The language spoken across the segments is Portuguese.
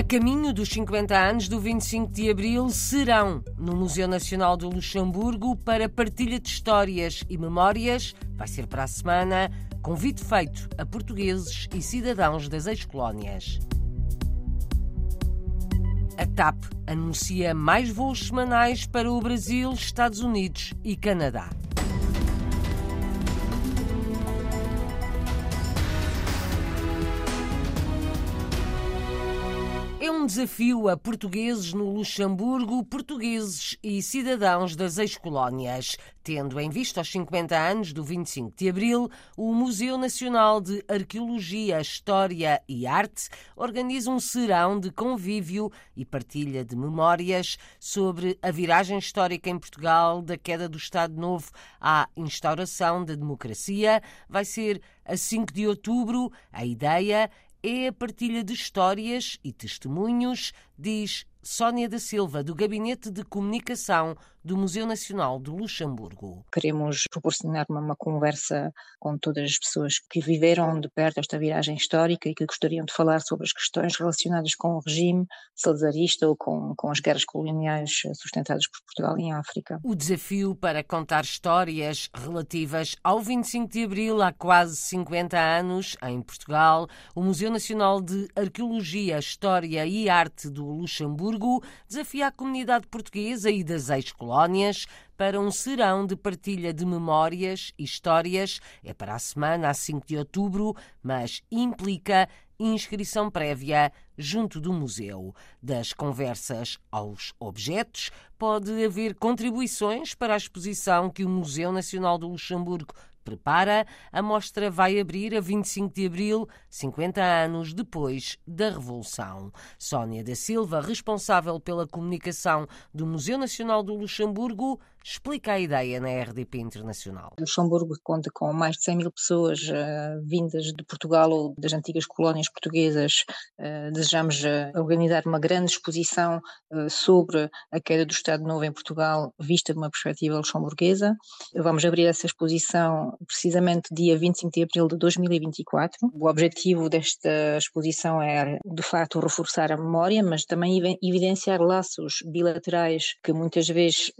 A caminho dos 50 anos do 25 de Abril serão no Museu Nacional do Luxemburgo para partilha de histórias e memórias. Vai ser para a semana. Convite feito a portugueses e cidadãos das ex-colónias. A TAP anuncia mais voos semanais para o Brasil, Estados Unidos e Canadá. É um desafio a portugueses no Luxemburgo, portugueses e cidadãos das ex-colónias. Tendo em vista os 50 anos do 25 de Abril, o Museu Nacional de Arqueologia, História e Arte organiza um serão de convívio e partilha de memórias sobre a viragem histórica em Portugal da queda do Estado Novo à instauração da democracia. Vai ser a 5 de outubro. A ideia é a partilha de histórias e testemunhos, diz Sónia da Silva, do Gabinete de Comunicação do Museu Nacional do Luxemburgo. Queremos proporcionar uma, uma, conversa com todas as pessoas que viveram de perto esta viragem histórica e que gostariam de falar sobre as questões relacionadas com o regime salazarista ou com, com as guerras coloniais sustentadas por Portugal em África. O desafio para contar histórias relativas ao 25 de Abril há quase 50 anos, em Portugal, o Museu Nacional de Arqueologia, História e Arte do Luxemburgo desafia a comunidade portuguesa e das ex-colônias colónias para um serão de partilha de memórias e histórias. É para a semana, a 5 de outubro, mas implica inscrição prévia junto do museu. Das conversas aos objetos, pode haver contribuições para a exposição que o Museu Nacional do Luxemburgo prepara, a mostra vai abrir a 25 de abril, 50 anos depois da Revolução. Sónia da Silva, responsável pela comunicação do Museu Nacional do Luxemburgo, explica a ideia na RDP Internacional. Luxemburgo conta com mais de 100 mil pessoas uh, vindas de Portugal ou das antigas colónias portuguesas. Uh, desejamos uh, organizar uma grande exposição sobre a queda do Estado Novo em Portugal, vista de uma perspectiva luxemburguesa. Vamos abrir essa exposição precisamente dia 25 de abril de 2024. O objetivo desta exposição é, de facto, reforçar a memória, mas também evidenciar laços bilaterais que muitas vezes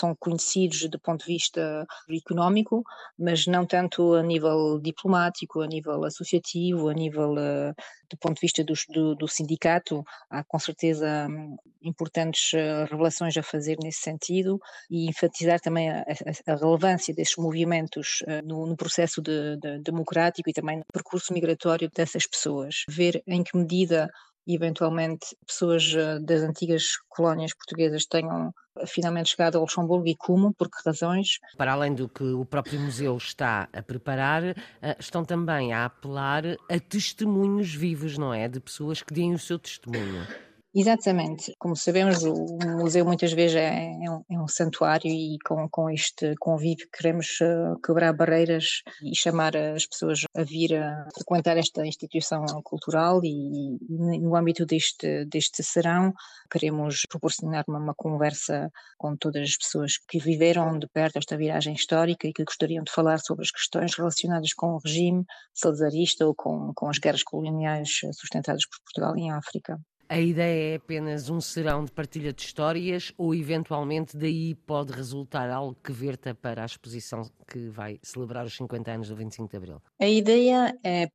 são conhecidos do ponto de vista económico, mas não tanto a nível diplomático, a nível associativo, a nível uh, do ponto de vista do, do, do, sindicato. Há com certeza hum, importantes uh, revelações a fazer nesse sentido e enfatizar também a, a, relevância destes movimentos uh, no, no, processo de, de democrático e também no percurso migratório dessas pessoas. Ver em que medida eventualmente pessoas das antigas colónias portuguesas tenham finalmente chegado ao Luxemburgo e como, por que razões. Para além do que o próprio museu está a preparar, eh, estão também a apelar a testemunhos vivos, não é? De pessoas que deem o seu testemunho. Exatamente. Como sabemos, o museu muitas vezes é, é, um, é um, santuário e com, com este convívio queremos uh, quebrar barreiras e chamar as pessoas a vir a frequentar esta instituição cultural e, e no âmbito deste, deste serão queremos proporcionar uma, uma, conversa com todas as pessoas que viveram de perto esta viragem histórica e que gostariam de falar sobre as questões relacionadas com o regime salazarista ou com, com as guerras coloniais sustentadas por Portugal em África. A ideia é apenas um serão de partilha de histórias ou, eventualmente, daí pode resultar algo que verta para a exposição que vai celebrar os 50 anos do 25 de Abril? A ideia é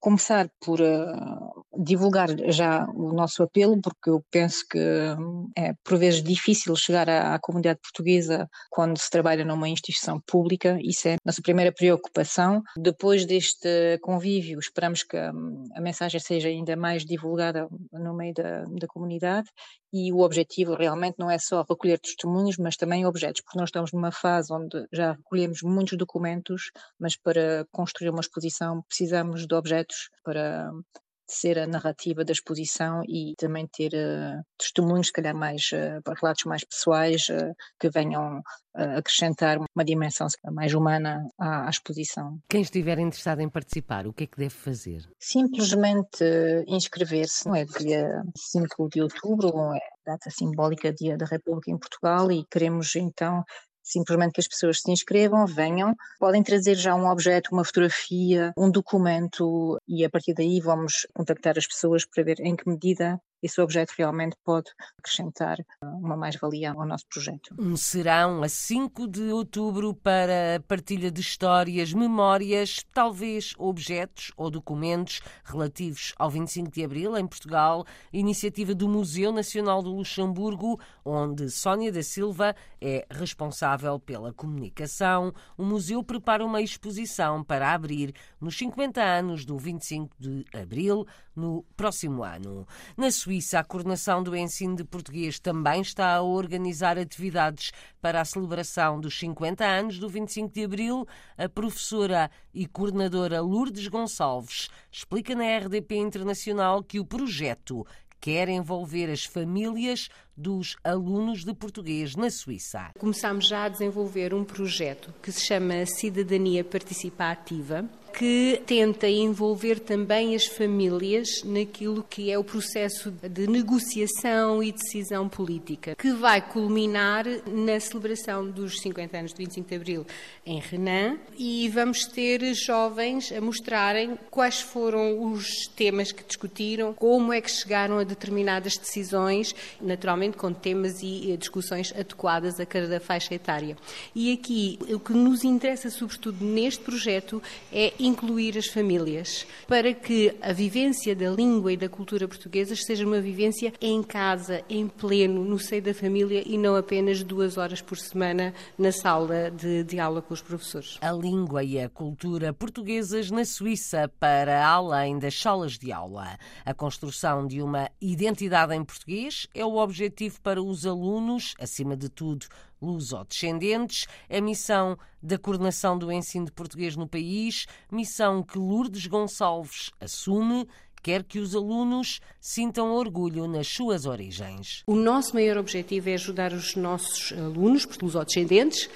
começar por uh, divulgar já o nosso apelo, porque eu penso que hum, é por vezes difícil chegar à, à, comunidade portuguesa quando se trabalha numa instituição pública, isso é a nossa primeira preocupação. Depois deste convívio, esperamos que a, hum, a mensagem seja ainda mais divulgada no meio da, da comunidade e o objetivo realmente não é só recolher testemunhos, mas também objetos, porque nós estamos numa fase onde já recolhemos muitos documentos, mas para construir uma exposição precisamos de objetos para ser a narrativa da exposição e também ter uh, testemunhos, se calhar mais uh, relatos mais pessoais uh, que venham acrescentar uma dimensão mais humana à, à, exposição. Quem estiver interessado em participar, o que é que deve fazer? Simplesmente inscrever-se, não é dia 5 de outubro, é data simbólica Dia da República em Portugal e queremos então simplesmente que as pessoas se inscrevam, venham, podem trazer já um objeto, uma fotografia, um documento e a partir daí vamos contactar as pessoas para ver em que medida esse objeto realmente pode acrescentar uma mais-valia ao nosso projeto. Um serão a 5 de outubro para a partilha de histórias, memórias, talvez objetos ou documentos relativos ao 25 de Abril em Portugal, iniciativa do Museu Nacional do Luxemburgo, onde Sónia da Silva é responsável pela comunicação. O museu prepara uma exposição para abrir nos 50 anos do 25 de Abril, no próximo ano. Na Suíça, a coordenação do ensino de português também está a organizar atividades para a celebração dos 50 anos do 25 de Abril. A professora e coordenadora Lourdes Gonçalves explica na RDP Internacional que o projeto quer envolver as famílias dos alunos de português na Suíça. Começámos já a desenvolver um projeto que se chama Cidadania Participativa que tenta envolver também as famílias naquilo que é o processo de negociação e decisão política, que vai culminar na celebração dos 50 anos de 25 de Abril em Renan e vamos ter jovens a mostrarem quais foram os temas que discutiram, como é que chegaram a determinadas decisões, naturalmente com temas e discussões adequadas a cada faixa etária. E aqui o que nos interessa sobretudo neste projeto é incluir as famílias, para que a vivência da língua e da cultura portuguesas seja uma vivência em casa, em pleno, no seio da família e não apenas duas horas por semana na sala de, de aula com os professores. A língua e a cultura portuguesas na Suíça para além das salas de aula. A construção de uma identidade em português é o objetivo para os alunos, acima de tudo, luso-descendentes, a missão da coordenação do ensino de português no país, missão que Lourdes Gonçalves assume quer que os alunos sintam orgulho nas suas origens. O nosso maior objetivo é ajudar os nossos alunos, luso-descendentes,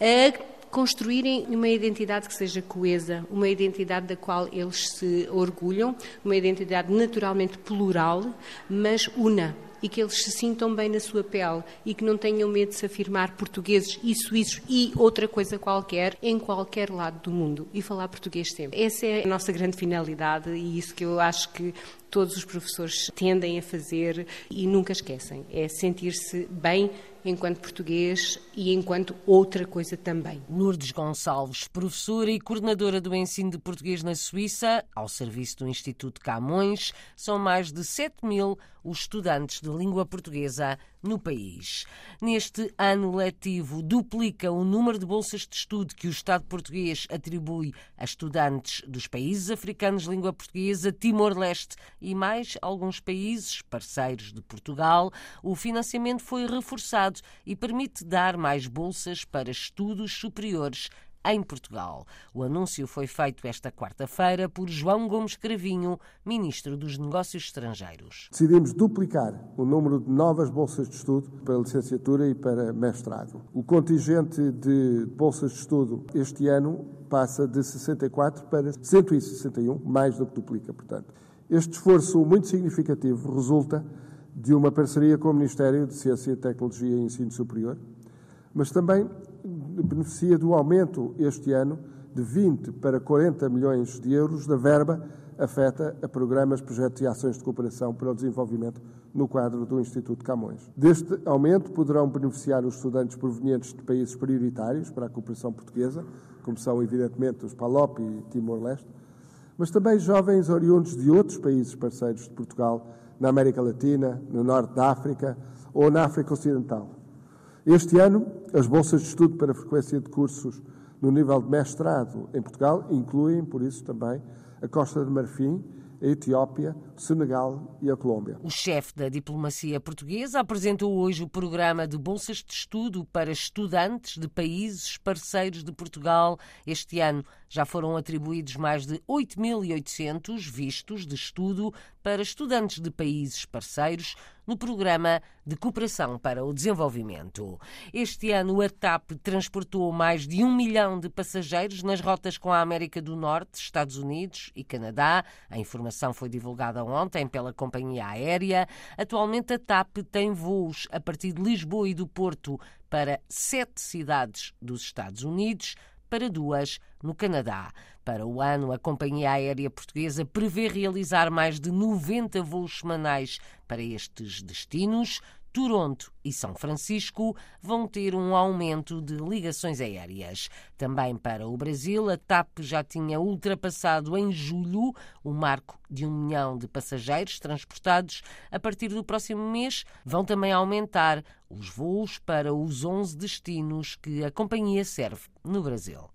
a construírem uma identidade que seja coesa, uma identidade da qual eles se orgulham, uma identidade naturalmente plural, mas una e que eles se sintam bem na sua pele e que não tenham medo de se afirmar portugueses e suíços e outra coisa qualquer em qualquer lado do mundo e falar português sempre. Essa é a nossa grande finalidade e isso que eu acho que todos os professores tendem a fazer e nunca esquecem. É sentir-se bem enquanto português e enquanto outra coisa também. Lourdes Gonçalves, professora e coordenadora do ensino de português na Suíça, ao serviço do Instituto Camões, são mais de 7 mil os estudantes de língua portuguesa no país. Neste ano letivo, duplica o número de bolsas de estudo que o Estado português atribui a estudantes dos países africanos de língua portuguesa, Timor-Leste e mais alguns países parceiros de Portugal. O financiamento foi reforçado e permite dar mais bolsas para estudos superiores em Portugal. O anúncio foi feito esta quarta-feira por João Gomes Cravinho, Ministro dos Negócios Estrangeiros. Decidimos duplicar o número de novas bolsas de estudo para licenciatura e para mestrado. O contingente de bolsas de estudo este ano passa de 64 para 161, mais do que duplica, portanto. Este esforço muito significativo resulta de uma parceria com o Ministério de Ciência, Tecnologia e Ensino Superior, mas também beneficia do aumento este ano de 20 para 40 milhões de euros da verba afeta a programas, projetos e ações de cooperação para o desenvolvimento no quadro do Instituto Camões. Deste aumento poderão beneficiar os estudantes provenientes de países prioritários para a cooperação portuguesa, como são evidentemente os PALOP e Timor-Leste, mas também jovens oriundos de outros países parceiros de Portugal, na América Latina, no Norte da África ou na África Ocidental. Este ano, as bolsas de estudo para frequência de cursos no nível de mestrado em Portugal incluem, por isso, também a Costa de Marfim, a Etiópia, o Senegal e a Colômbia. O chefe da diplomacia portuguesa apresentou hoje o programa de bolsas de estudo para estudantes de países parceiros de Portugal. Este ano já foram atribuídos mais de 8.800 vistos de estudo para estudantes de países parceiros no Programa de Cooperação para o Desenvolvimento. Este ano, a TAP transportou mais de um milhão de passageiros nas rotas com a América do Norte, Estados Unidos e Canadá. A informação foi divulgada ontem pela companhia aérea. Atualmente, a TAP tem voos a partir de Lisboa e do Porto para sete cidades dos Estados Unidos para duas no Canadá. Para o ano, a companhia aérea portuguesa prevê realizar mais de 90 voos semanais para estes destinos. Toronto e São Francisco vão ter um aumento de ligações aéreas. Também para o Brasil, a TAP já tinha ultrapassado em julho o marco de um milhão de passageiros transportados. A partir do próximo mês, vão também aumentar os voos para os 11 destinos que a companhia serve no Brasil.